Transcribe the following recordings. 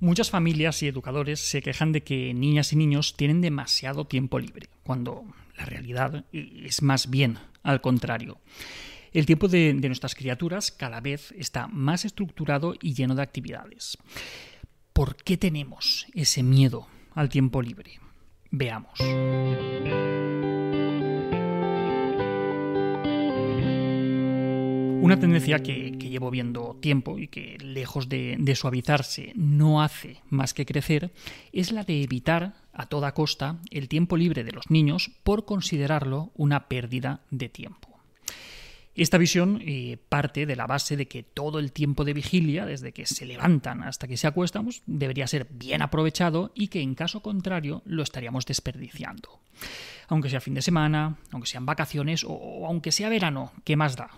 Muchas familias y educadores se quejan de que niñas y niños tienen demasiado tiempo libre, cuando la realidad es más bien al contrario. El tiempo de, nuestras criaturas cada vez está más estructurado y lleno de actividades. ¿Por qué tenemos ese miedo al tiempo libre? Veamos. Una tendencia que, llevo viendo tiempo y que, lejos de, suavizarse, no hace más que crecer, es la de evitar a toda costa el tiempo libre de los niños por considerarlo una pérdida de tiempo. Esta visión eh, parte de la base de que todo el tiempo de vigilia, desde que se levantan hasta que se acuestan, pues, debería ser bien aprovechado y que en caso contrario lo estaríamos desperdiciando. Aunque sea fin de semana, aunque sean vacaciones o aunque sea verano, ¿qué más da?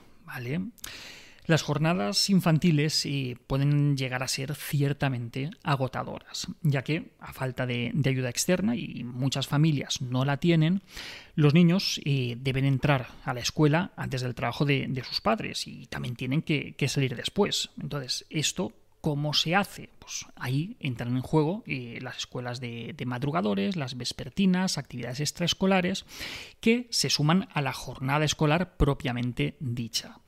Las jornadas infantiles eh, pueden llegar a ser ciertamente agotadoras, ya que, a falta de, ayuda externa, y muchas familias no la tienen, los niños eh, deben entrar a la escuela antes del trabajo de, sus padres y también tienen que, salir después. Entonces, esto ¿Cómo se hace? Pues ahí entran en juego eh, las escuelas de, madrugadores, las vespertinas, actividades extraescolares, que se suman a la jornada escolar propiamente dicha.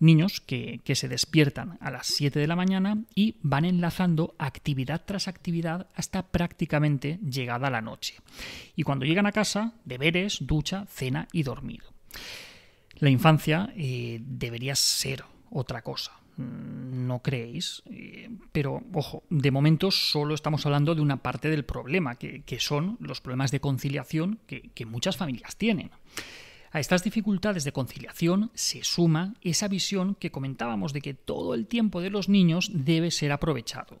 Niños que, que, se despiertan a las 7 de la mañana y van enlazando actividad tras actividad hasta prácticamente llegada la noche. Y cuando llegan a casa, deberes, ducha, cena y dormir. La infancia eh, debería ser otra cosa no creéis. Eh, pero, ojo, de momento solo estamos hablando de una parte del problema, que, son los problemas de conciliación que, que muchas familias tienen. A estas dificultades de conciliación se suma esa visión que comentábamos de que todo el tiempo de los niños debe ser aprovechado.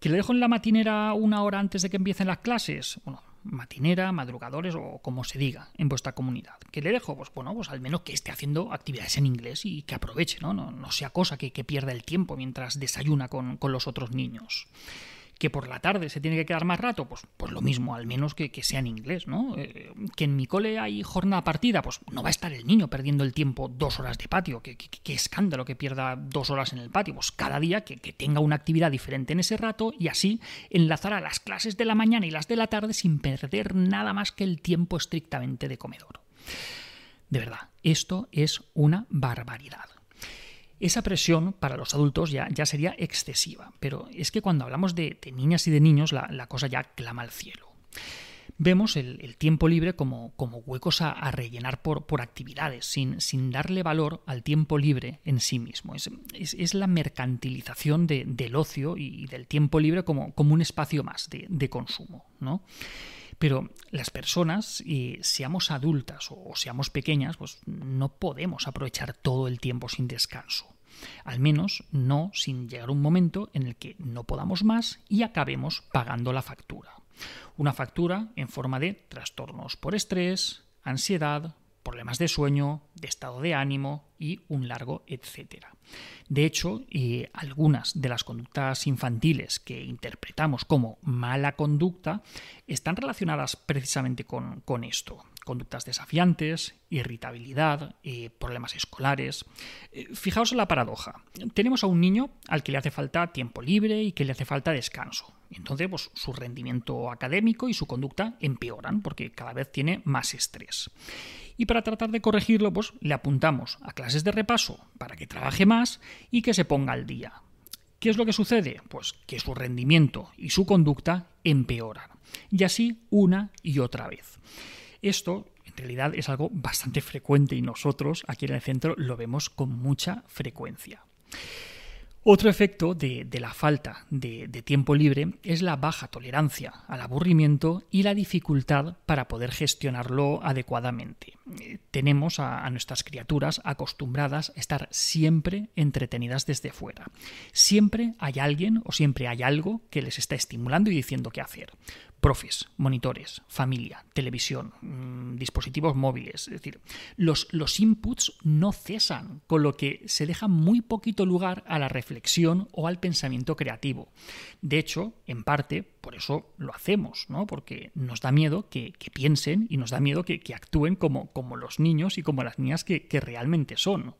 ¿Que le dejo en la matinera una hora antes de que empiecen las clases? Bueno, matinera, madrugadores o como se diga en vuestra comunidad. ¿Qué le dejo? Pues bueno, pues al menos que esté haciendo actividades en inglés y que aproveche, ¿no? No, sea cosa que, pierda el tiempo mientras desayuna con los otros niños que por la tarde se tiene que quedar más rato, pues, pues lo mismo, al menos que, sea en inglés, ¿no? Eh, que en mi cole hay jornada partida, pues no va a estar el niño perdiendo el tiempo dos horas de patio, qué, escándalo que pierda dos horas en el patio, pues cada día que, tenga una actividad diferente en ese rato y así enlazar a las clases de la mañana y las de la tarde sin perder nada más que el tiempo estrictamente de comedor. De verdad, esto es una barbaridad. Esa presión para los adultos ya, ya sería excesiva, pero es que cuando hablamos de, niñas y de niños la, cosa ya clama al cielo. Vemos el, tiempo libre como, como huecos a, rellenar por, por actividades, sin, sin, darle valor al tiempo libre en sí mismo. Es, es, la mercantilización del ocio y del tiempo libre como, como un espacio más de, de consumo. ¿no? Pero las personas, seamos adultas o seamos pequeñas, pues no podemos aprovechar todo el tiempo sin descanso. Al menos no sin llegar un momento en el que no podamos más y acabemos pagando la factura. Una factura en forma de trastornos por estrés, ansiedad, problemas de sueño, de estado de ánimo y un largo etcétera. De hecho, algunas de las conductas infantiles que interpretamos como mala conducta están relacionadas precisamente con, esto. Conductas desafiantes, irritabilidad, eh, problemas escolares. Eh, fijaos en la paradoja. Tenemos a un niño al que le hace falta tiempo libre y que le hace falta descanso. Entonces, pues, su rendimiento académico y su conducta empeoran porque cada vez tiene más estrés y para tratar de corregirlo, pues le apuntamos a clases de repaso para que trabaje más y que se ponga al día. ¿Qué es lo que sucede? Pues que su rendimiento y su conducta empeoran. Y así una y otra vez. Esto en realidad es algo bastante frecuente y nosotros aquí en el centro lo vemos con mucha frecuencia. Otro efecto de, la falta de, tiempo libre es la baja tolerancia al aburrimiento y la dificultad para poder gestionarlo adecuadamente. Eh, tenemos a, nuestras criaturas acostumbradas a estar siempre entretenidas desde fuera. Siempre hay alguien o siempre hay algo que les está estimulando y diciendo qué hacer profes, monitores, familia, televisión, mm, dispositivos móviles. Es decir, los, los inputs no cesan, con lo que se deja muy poquito lugar a la reflexión o al pensamiento creativo. De hecho, en parte, por eso lo hacemos, ¿no? Porque nos da miedo que, piensen y nos da miedo que, actúen como, como, los niños y como las niñas que, que realmente son.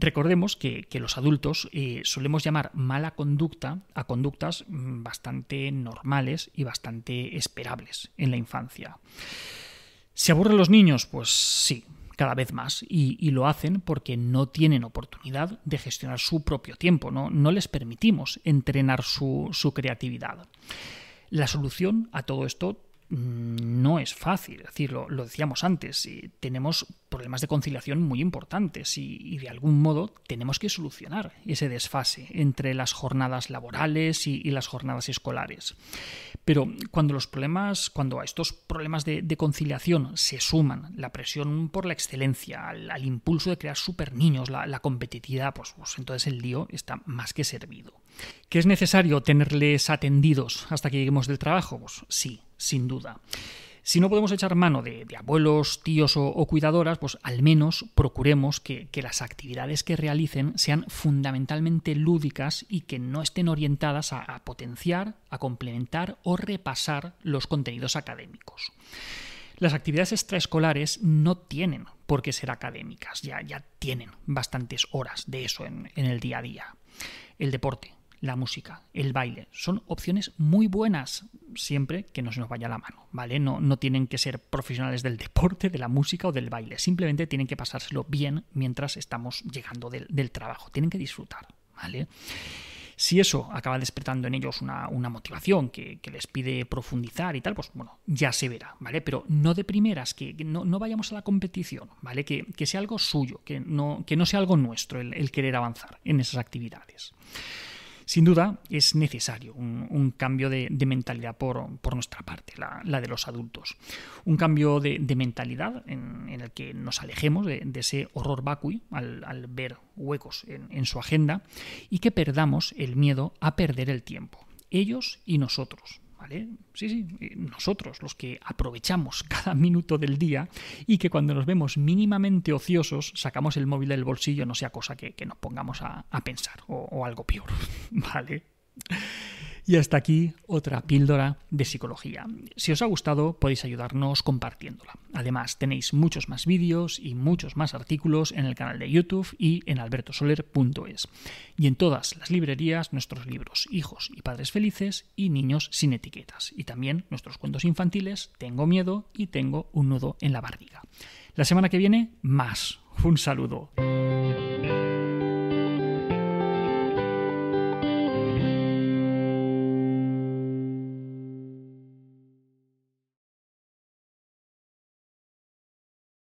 Recordemos que, los adultos eh, solemos llamar mala conducta a conductas mm, bastante normales y bastante esperables en la infancia. ¿Se aburren los niños? Pues sí, cada vez más y, lo hacen porque no tienen oportunidad de gestionar su propio tiempo, no, no les permitimos entrenar su, su creatividad. La solución a todo esto no es fácil. Es decir, lo, decíamos antes, tenemos problemas de conciliación muy importantes y, de algún modo tenemos que solucionar ese desfase entre las jornadas laborales y, las jornadas escolares. Pero cuando los problemas, cuando a estos problemas de, conciliación se suman la presión por la excelencia, al, impulso de crear super niños, la, competitividad, pues, pues entonces el lío está más que servido. ¿Que es necesario tenerles atendidos hasta que lleguemos del trabajo? Pues sí, sin duda. Si no podemos echar mano de, abuelos, tíos o, cuidadoras, pues al menos procuremos que, las actividades que realicen sean fundamentalmente lúdicas y que no estén orientadas a, potenciar, a complementar o repasar los contenidos académicos. Las actividades extraescolares no tienen por qué ser académicas, ya, ya tienen bastantes horas de eso en el día a día. El deporte, la música, el baile. Son opciones muy buenas, siempre que no nos vaya la mano, ¿vale? No, no tienen que ser profesionales del deporte, de la música o del baile. Simplemente tienen que pasárselo bien mientras estamos llegando del, trabajo. Tienen que disfrutar, ¿vale? Si eso acaba despertando en ellos una, motivación que, les pide profundizar y tal, pues bueno, ya se verá, ¿vale? Pero no de primeras, que, no, vayamos a la competición, ¿vale? Que, sea algo suyo, que no, que no sea algo nuestro el querer avanzar en esas actividades. Sin duda es necesario un, cambio de, mentalidad por, nuestra parte, la, de los adultos. Un cambio de, mentalidad en, el que nos alejemos de, ese horror vacui al, ver huecos en su agenda y que perdamos el miedo a perder el tiempo, ellos y nosotros. Sí, sí, nosotros, los que aprovechamos cada minuto del día y que cuando nos vemos mínimamente ociosos sacamos el móvil del bolsillo, no sea cosa que, nos pongamos a, pensar o, o algo peor, ¿vale? Y hasta aquí otra píldora de psicología. Si os ha gustado podéis ayudarnos compartiéndola. Además tenéis muchos más vídeos y muchos más artículos en el canal de YouTube y en albertosoler.es. Y en todas las librerías nuestros libros Hijos y Padres Felices y Niños sin etiquetas. Y también nuestros cuentos infantiles Tengo miedo y Tengo un nudo en la barriga. La semana que viene más. Un saludo.